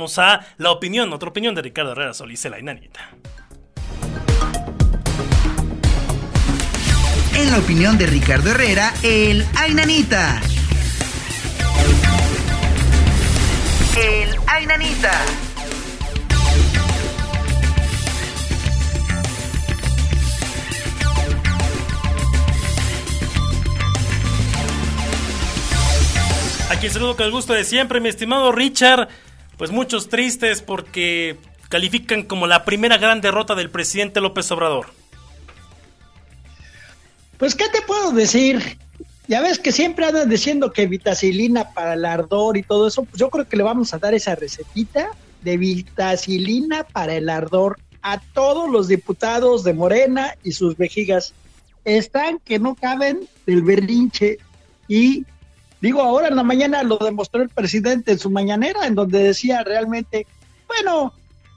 vamos a la opinión, otra opinión de Ricardo Herrera Solís, la inanita. En la opinión de Ricardo Herrera, el Ainanita. El Ainanita. Aquí saludo con el gusto de siempre, mi estimado Richard. Pues muchos tristes porque califican como la primera gran derrota del presidente López Obrador. Pues, ¿qué te puedo decir? Ya ves que siempre andan diciendo que vitacilina para el ardor y todo eso. Pues yo creo que le vamos a dar esa recetita de vitacilina para el ardor a todos los diputados de Morena y sus vejigas. Están que no caben del berrinche. Y digo, ahora en la mañana lo demostró el presidente en su mañanera, en donde decía realmente, bueno,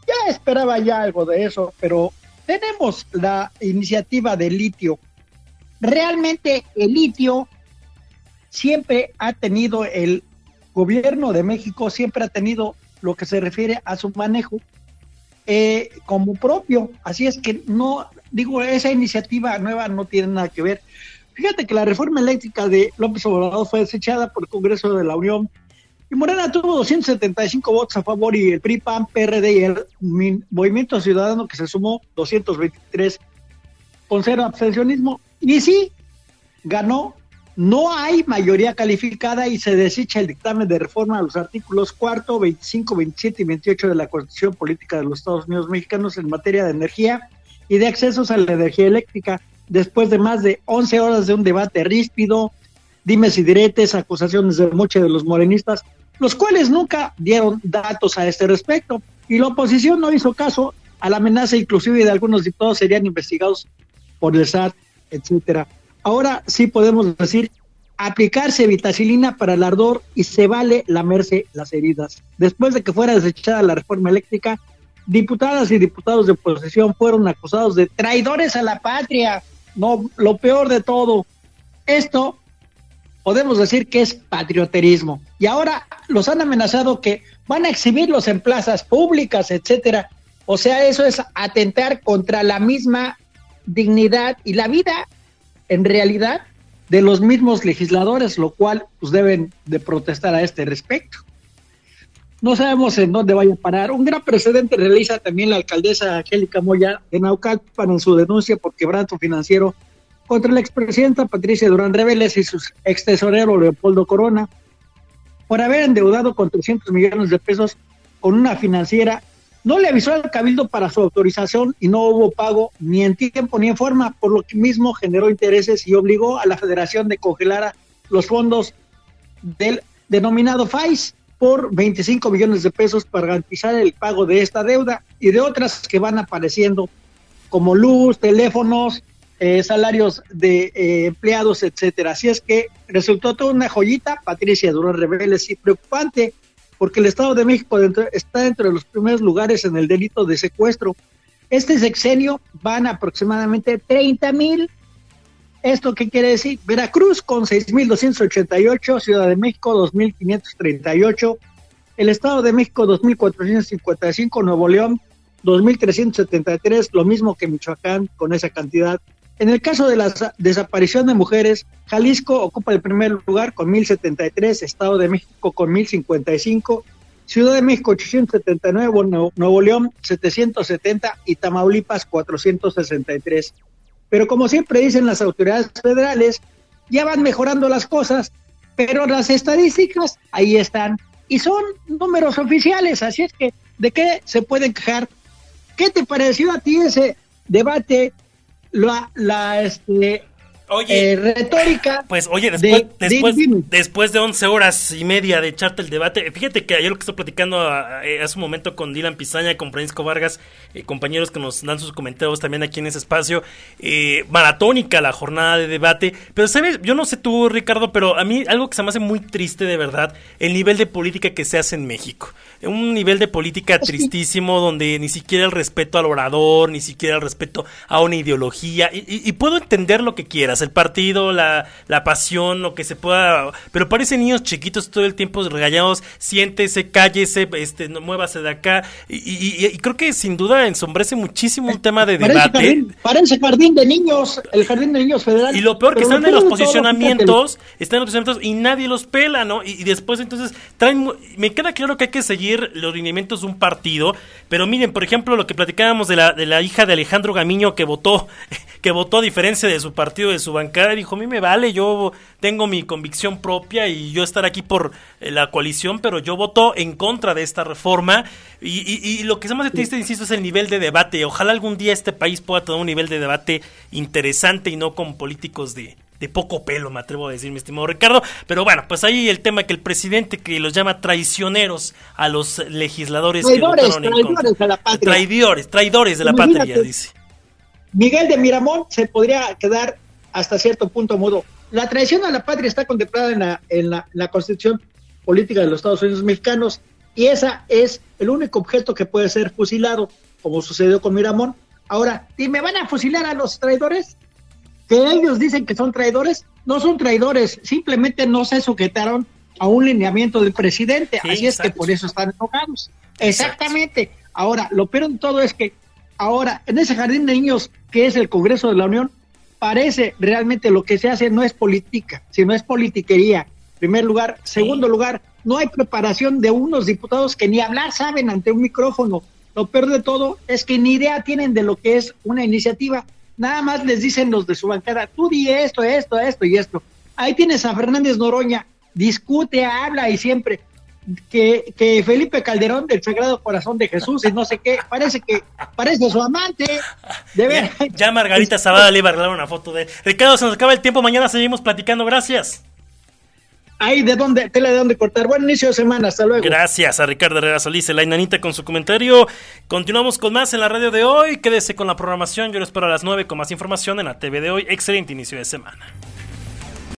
ya esperaba ya algo de eso, pero tenemos la iniciativa de litio realmente el litio siempre ha tenido, el gobierno de México siempre ha tenido lo que se refiere a su manejo eh, como propio. Así es que no, digo, esa iniciativa nueva no tiene nada que ver. Fíjate que la reforma eléctrica de López Obrador fue desechada por el Congreso de la Unión y Morena tuvo 275 votos a favor y el PRI, PAN, PRD y el Movimiento Ciudadano que se sumó 223 con cero abstencionismo. Y sí, ganó. No hay mayoría calificada y se desecha el dictamen de reforma a los artículos cuarto, 25, 27 y 28 de la Constitución Política de los Estados Unidos Mexicanos en materia de energía y de accesos a la energía eléctrica. Después de más de 11 horas de un debate ríspido, dimes y diretes, acusaciones de muchos de los morenistas, los cuales nunca dieron datos a este respecto. Y la oposición no hizo caso a la amenaza inclusive de algunos diputados serían investigados por el SAT etcétera. Ahora sí podemos decir aplicarse vitacilina para el ardor y se vale lamerse las heridas. Después de que fuera desechada la reforma eléctrica, diputadas y diputados de oposición fueron acusados de traidores a la patria. No, lo peor de todo, esto podemos decir que es patrioterismo. Y ahora los han amenazado que van a exhibirlos en plazas públicas, etcétera. O sea, eso es atentar contra la misma dignidad y la vida en realidad de los mismos legisladores, lo cual pues deben de protestar a este respecto. No sabemos en dónde vaya a parar. Un gran precedente realiza también la alcaldesa Angélica Moya de Naucalpan en su denuncia por quebranto financiero contra la expresidenta Patricia Durán Reveles y su ex tesorero Leopoldo Corona por haber endeudado con 300 millones de pesos con una financiera no le avisó al cabildo para su autorización y no hubo pago ni en tiempo ni en forma, por lo que mismo generó intereses y obligó a la federación de congelar los fondos del denominado FAIS por 25 millones de pesos para garantizar el pago de esta deuda y de otras que van apareciendo como luz, teléfonos, eh, salarios de eh, empleados, etcétera. Así es que resultó toda una joyita, Patricia Durán Reveles, y preocupante porque el Estado de México está entre los primeros lugares en el delito de secuestro. Este sexenio van aproximadamente 30 mil. ¿Esto qué quiere decir? Veracruz con 6.288, Ciudad de México 2.538, el Estado de México 2.455, Nuevo León 2.373, lo mismo que Michoacán con esa cantidad. En el caso de la desaparición de mujeres, Jalisco ocupa el primer lugar con 1073, Estado de México con 1055, Ciudad de México 879, Nuevo, León 770 y Tamaulipas 463. Pero como siempre dicen las autoridades federales, ya van mejorando las cosas, pero las estadísticas ahí están y son números oficiales, así es que ¿de qué se pueden quejar? ¿Qué te pareció a ti ese debate la, la este, Oye, eh, retórica. Pues oye, después, después, después de 11 horas y media de echarte el debate, fíjate que ayer lo que estoy platicando eh, hace un momento con Dylan Pizaña con Francisco Vargas, eh, compañeros que nos dan sus comentarios también aquí en ese espacio, maratónica la jornada de debate, pero sabes, yo no sé tú Ricardo, pero a mí algo que se me hace muy triste de verdad, el nivel de política que se hace en México, un nivel de política tristísimo donde ni siquiera el respeto al orador, ni siquiera el respeto a una ideología, y puedo entender lo que quieras, el partido, la, la pasión, lo que se pueda, pero parecen niños chiquitos todo el tiempo regañados, siéntese, cállese, este, no muévase de acá, y, y, creo que sin duda ensombrece muchísimo un tema de parece debate. Jardín, parece jardín de niños, el jardín de niños federal. Y lo peor que están en los posicionamientos, están en los posicionamientos y nadie los pela, ¿no? Y, después entonces traen, me queda claro que hay que seguir los lineamientos de un partido, pero miren, por ejemplo, lo que platicábamos de la, de la hija de Alejandro Gamiño que votó, que votó a diferencia de su partido, de su bancada, dijo, a mí me vale, yo tengo mi convicción propia y yo estar aquí por eh, la coalición, pero yo voto en contra de esta reforma. Y, y, lo que es más triste, insisto, es el nivel de debate. Ojalá algún día este país pueda tener un nivel de debate interesante y no con políticos de, de poco pelo, me atrevo a decir, mi estimado Ricardo. Pero bueno, pues ahí el tema que el presidente que los llama traicioneros a los legisladores traidores, traidores la patria. Traidores, traidores de la patria, dice. Miguel de Miramón se podría quedar hasta cierto punto mudo. La traición a la patria está contemplada en la, en la, Constitución Política de los Estados Unidos Mexicanos y esa es el único objeto que puede ser fusilado, como sucedió con Miramón. Ahora, ¿y me van a fusilar a los traidores? Que ellos dicen que son traidores, no son traidores, simplemente no se sujetaron a un lineamiento del presidente, así es que por eso están enojados. Exactamente. Ahora, lo peor de todo es que ahora en ese jardín de niños que es el Congreso de la Unión, parece realmente lo que se hace no es política, sino es politiquería. Primer lugar. Segundo lugar, no hay preparación de unos diputados que ni hablar saben ante un micrófono. Lo peor de todo es que ni idea tienen de lo que es una iniciativa. Nada más les dicen los de su bancada, tú di esto, esto, esto y esto. Ahí tienes a Fernández Noroña, discute, habla y siempre que, que Felipe Calderón del Sagrado Corazón de Jesús y no sé qué, parece que parece su amante. De ver. Ya, Margarita Zavala le iba a regalar una foto de Ricardo, se nos acaba el tiempo, mañana seguimos platicando, gracias. Ahí de dónde, tela de dónde cortar. Buen inicio de semana, hasta luego. Gracias a Ricardo Herrera Solís, la inanita con su comentario. Continuamos con más en la radio de hoy. Quédese con la programación. Yo lo espero a las 9 con más información en la TV de hoy. Excelente inicio de semana.